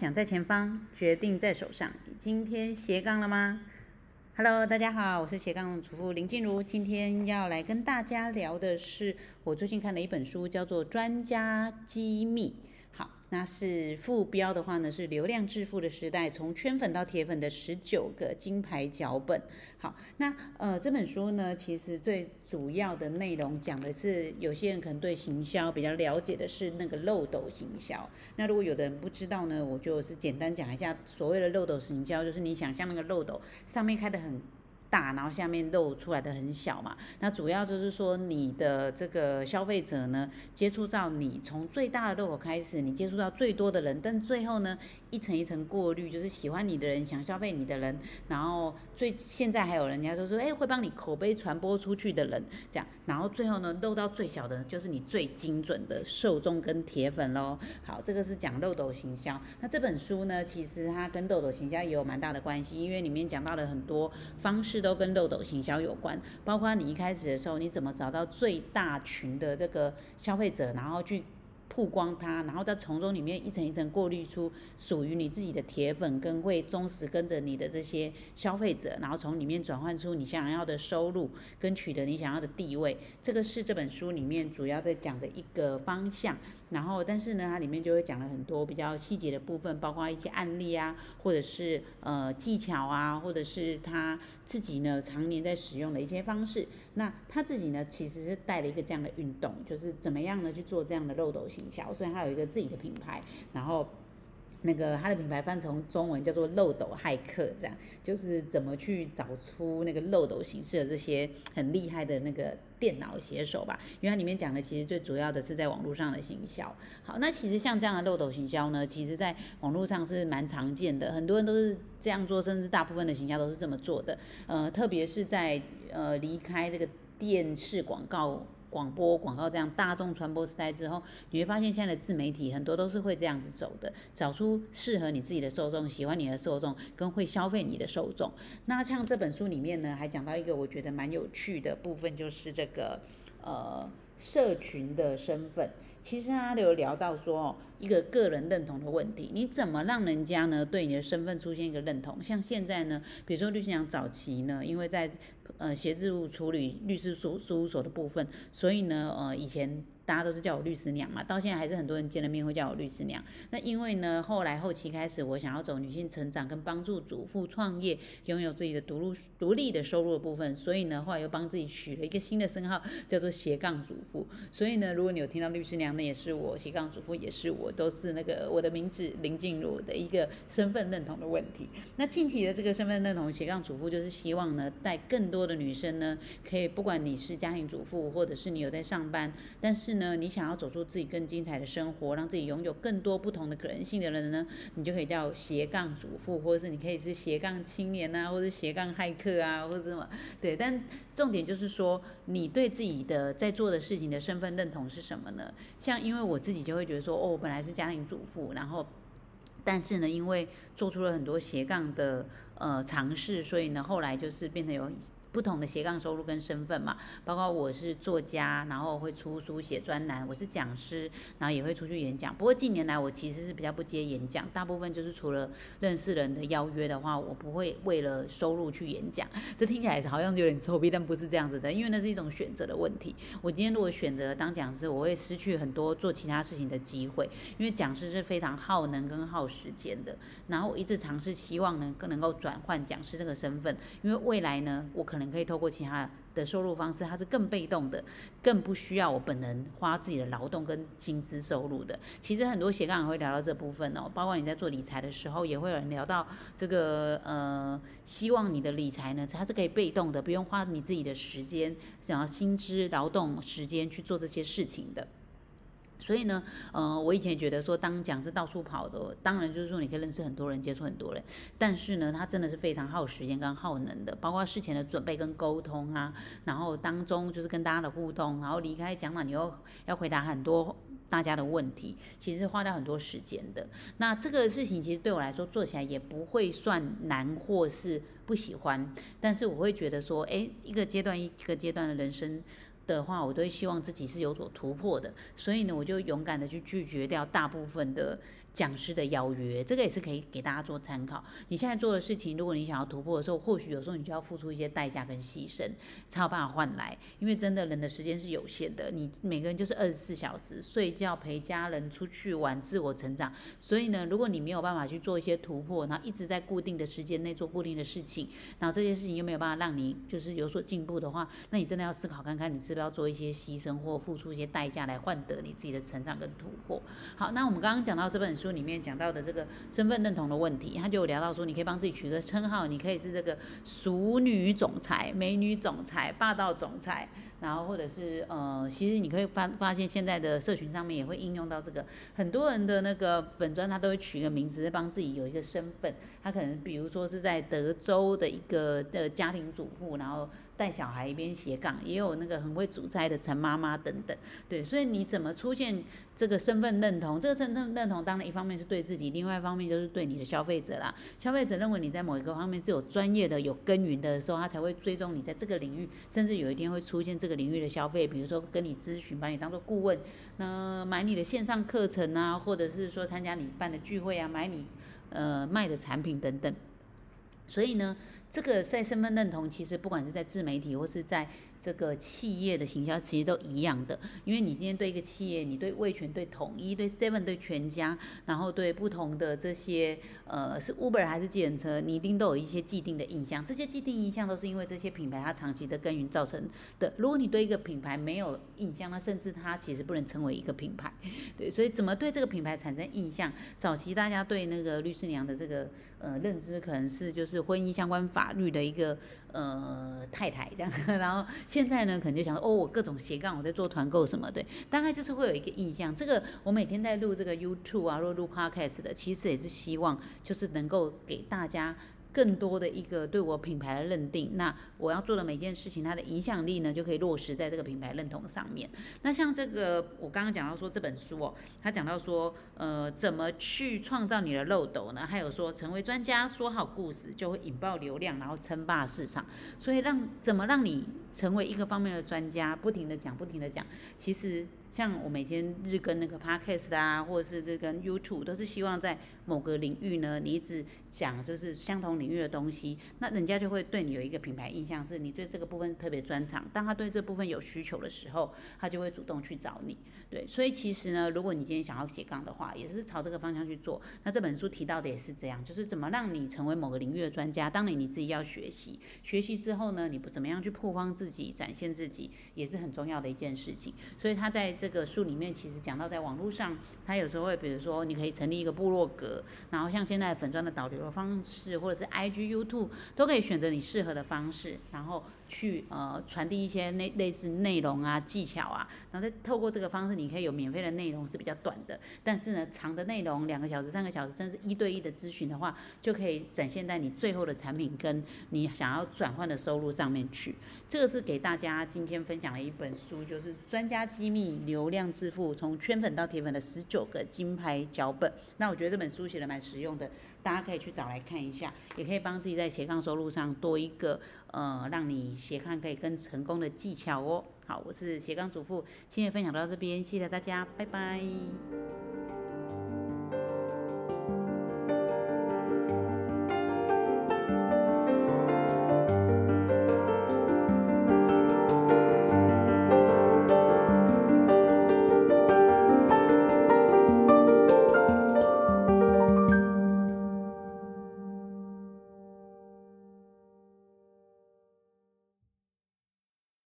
想在前方，决定在手上。今天斜杠了吗？Hello，大家好，我是斜杠主妇林静茹。今天要来跟大家聊的是我最近看的一本书，叫做《专家机密》。那是副标的话呢，是流量致富的时代，从圈粉到铁粉的十九个金牌脚本。好，那呃这本书呢，其实最主要的内容讲的是，有些人可能对行销比较了解的是那个漏斗行销。那如果有的人不知道呢，我就是简单讲一下，所谓的漏斗行销，就是你想象那个漏斗上面开的很。大，然后下面露出来的很小嘛。那主要就是说，你的这个消费者呢，接触到你从最大的漏斗开始，你接触到最多的人，但最后呢，一层一层过滤，就是喜欢你的人，想消费你的人，然后最现在还有人家就说，哎，会帮你口碑传播出去的人，这样，然后最后呢，漏到最小的，就是你最精准的受众跟铁粉喽。好，这个是讲漏斗行销。那这本书呢，其实它跟漏斗行销也有蛮大的关系，因为里面讲到了很多方式。都跟漏斗行销有关，包括你一开始的时候，你怎么找到最大群的这个消费者，然后去曝光它，然后再从中里面一层一层过滤出属于你自己的铁粉跟会忠实跟着你的这些消费者，然后从里面转换出你想要的收入跟取得你想要的地位，这个是这本书里面主要在讲的一个方向。然后，但是呢，它里面就会讲了很多比较细节的部分，包括一些案例啊，或者是呃技巧啊，或者是他自己呢常年在使用的一些方式。那他自己呢，其实是带了一个这样的运动，就是怎么样呢去做这样的漏斗行销，虽然他有一个自己的品牌，然后。那个他的品牌翻成中文叫做漏斗骇客，这样就是怎么去找出那个漏斗形式的这些很厉害的那个电脑写手吧？因为它里面讲的其实最主要的是在网络上的行销。好，那其实像这样的漏斗行销呢，其实在网络上是蛮常见的，很多人都是这样做，甚至大部分的行销都是这么做的。呃，特别是在呃离开这个电视广告。广播广告这样大众传播时代之后，你会发现现在的自媒体很多都是会这样子走的，找出适合你自己的受众、喜欢你的受众跟会消费你的受众。那像这本书里面呢，还讲到一个我觉得蛮有趣的部分，就是这个呃。社群的身份，其实他有聊到说，一个个人认同的问题，你怎么让人家呢对你的身份出现一个认同？像现在呢，比如说律师娘早期呢，因为在呃协助处理律师事事务所的部分，所以呢，呃以前。大家都是叫我律师娘嘛，到现在还是很多人见了面会叫我律师娘。那因为呢，后来后期开始，我想要走女性成长跟帮助主妇创业，拥有自己的独立独立的收入的部分，所以呢，后来又帮自己取了一个新的称号，叫做斜杠主妇。所以呢，如果你有听到律师娘，那也是我；斜杠主妇也是我，都是那个我的名字林静茹的一个身份认同的问题。那近期的这个身份认同斜杠主妇，就是希望呢，带更多的女生呢，可以不管你是家庭主妇，或者是你有在上班，但是呢，你想要走出自己更精彩的生活，让自己拥有更多不同的可能性的人呢，你就可以叫斜杠主妇，或者是你可以是斜杠青年啊，或者斜杠骇客啊，或者什么。对，但重点就是说，你对自己的在做的事情的身份认同是什么呢？像因为我自己就会觉得说，哦，本来还是家庭主妇，然后，但是呢，因为做出了很多斜杠的呃尝试，所以呢，后来就是变成有。不同的斜杠收入跟身份嘛，包括我是作家，然后会出书写专栏，我是讲师，然后也会出去演讲。不过近年来我其实是比较不接演讲，大部分就是除了认识人的邀约的话，我不会为了收入去演讲。这听起来好像有点臭屁，但不是这样子的，因为那是一种选择的问题。我今天如果选择当讲师，我会失去很多做其他事情的机会，因为讲师是非常耗能跟耗时间的。然后我一直尝试希望能更能够转转换讲师这个身份，因为未来呢我。可能可以透过其他的收入方式，它是更被动的，更不需要我本人花自己的劳动跟薪资收入的。其实很多斜杠也会聊到这部分哦，包括你在做理财的时候，也会有人聊到这个呃，希望你的理财呢，它是可以被动的，不用花你自己的时间，想要薪资劳动时间去做这些事情的。所以呢，呃，我以前觉得说当讲师到处跑的，当然就是说你可以认识很多人，接触很多人。但是呢，他真的是非常耗时间跟耗能的，包括事前的准备跟沟通啊，然后当中就是跟大家的互动，然后离开讲场你又要回答很多大家的问题，其实花掉很多时间的。那这个事情其实对我来说做起来也不会算难或是不喜欢，但是我会觉得说，哎，一个阶段一个阶段的人生。的话，我都希望自己是有所突破的，所以呢，我就勇敢的去拒绝掉大部分的讲师的邀约，这个也是可以给大家做参考。你现在做的事情，如果你想要突破的时候，或许有时候你就要付出一些代价跟牺牲，才有办法换来。因为真的人的时间是有限的，你每个人就是二十四小时，睡觉、陪家人、出去玩、自我成长。所以呢，如果你没有办法去做一些突破，然后一直在固定的时间内做固定的事情，然后这件事情又没有办法让你就是有所进步的话，那你真的要思考看看，你是不是要做一些牺牲或付出一些代价来换得你自己的成长跟突破。好，那我们刚刚讲到这本书里面讲到的这个身份认同的问题，他就聊到说，你可以帮自己取个称号，你可以是这个熟女总裁、美女总裁、霸道总裁，然后或者是呃，其实你可以发发现现在的社群上面也会应用到这个，很多人的那个粉砖他都会取个名字，帮自己有一个身份，他可能比如说是在德州的一个的家庭主妇，然后。带小孩一边斜杠，也有那个很会煮菜的陈妈妈等等，对，所以你怎么出现这个身份认同？这个身份认同当然一方面是对自己，另外一方面就是对你的消费者啦。消费者认为你在某一个方面是有专业的、有耕耘的时候，他才会追踪你在这个领域，甚至有一天会出现这个领域的消费，比如说跟你咨询，把你当做顾问，那买你的线上课程啊，或者是说参加你办的聚会啊，买你呃卖的产品等等。所以呢，这个在身份认同，其实不管是在自媒体或是在。这个企业的行销其实都一样的，因为你今天对一个企业，你对味全、对统一、对 Seven、对全家，然后对不同的这些呃是 Uber 还是计程车，你一定都有一些既定的印象。这些既定印象都是因为这些品牌它长期的耕耘造成的。如果你对一个品牌没有印象，那甚至它其实不能成为一个品牌。对，所以怎么对这个品牌产生印象？早期大家对那个律师娘的这个呃认知，可能是就是婚姻相关法律的一个呃太太这样，然后。现在呢，可能就想说，哦，我各种斜杠，我在做团购什么的，大概就是会有一个印象。这个我每天在录这个 YouTube 啊，或录 Podcast 的，其实也是希望就是能够给大家。更多的一个对我品牌的认定，那我要做的每件事情，它的影响力呢，就可以落实在这个品牌认同上面。那像这个，我刚刚讲到说这本书哦，他讲到说，呃，怎么去创造你的漏斗呢？还有说，成为专家，说好故事，就会引爆流量，然后称霸市场。所以让怎么让你成为一个方面的专家，不停的讲，不停的讲，其实。像我每天日更那个 podcast 啊，或者是日更 YouTube，都是希望在某个领域呢，你一直讲就是相同领域的东西，那人家就会对你有一个品牌印象，是你对这个部分特别专长。当他对这部分有需求的时候，他就会主动去找你。对，所以其实呢，如果你今天想要斜杠的话，也是朝这个方向去做。那这本书提到的也是这样，就是怎么让你成为某个领域的专家。当然你自己要学习，学习之后呢，你不怎么样去曝光自己、展现自己，也是很重要的一件事情。所以他在这个书里面其实讲到，在网络上，他有时候会，比如说，你可以成立一个部落格，然后像现在粉砖的导流的方式，或者是 IG、YouTube，都可以选择你适合的方式，然后。去呃传递一些类类似内容啊技巧啊，然后再透过这个方式，你可以有免费的内容是比较短的，但是呢长的内容两个小时、三个小时，甚至一对一的咨询的话，就可以展现在你最后的产品跟你想要转换的收入上面去。这个是给大家今天分享的一本书，就是专家机密流量致富，从圈粉到铁粉的十九个金牌脚本。那我觉得这本书写的蛮实用的。大家可以去找来看一下，也可以帮自己在斜杠收入上多一个呃，让你斜杠可以更成功的技巧哦。好，我是斜杠主妇，今天分享到这边，谢谢大家，拜拜。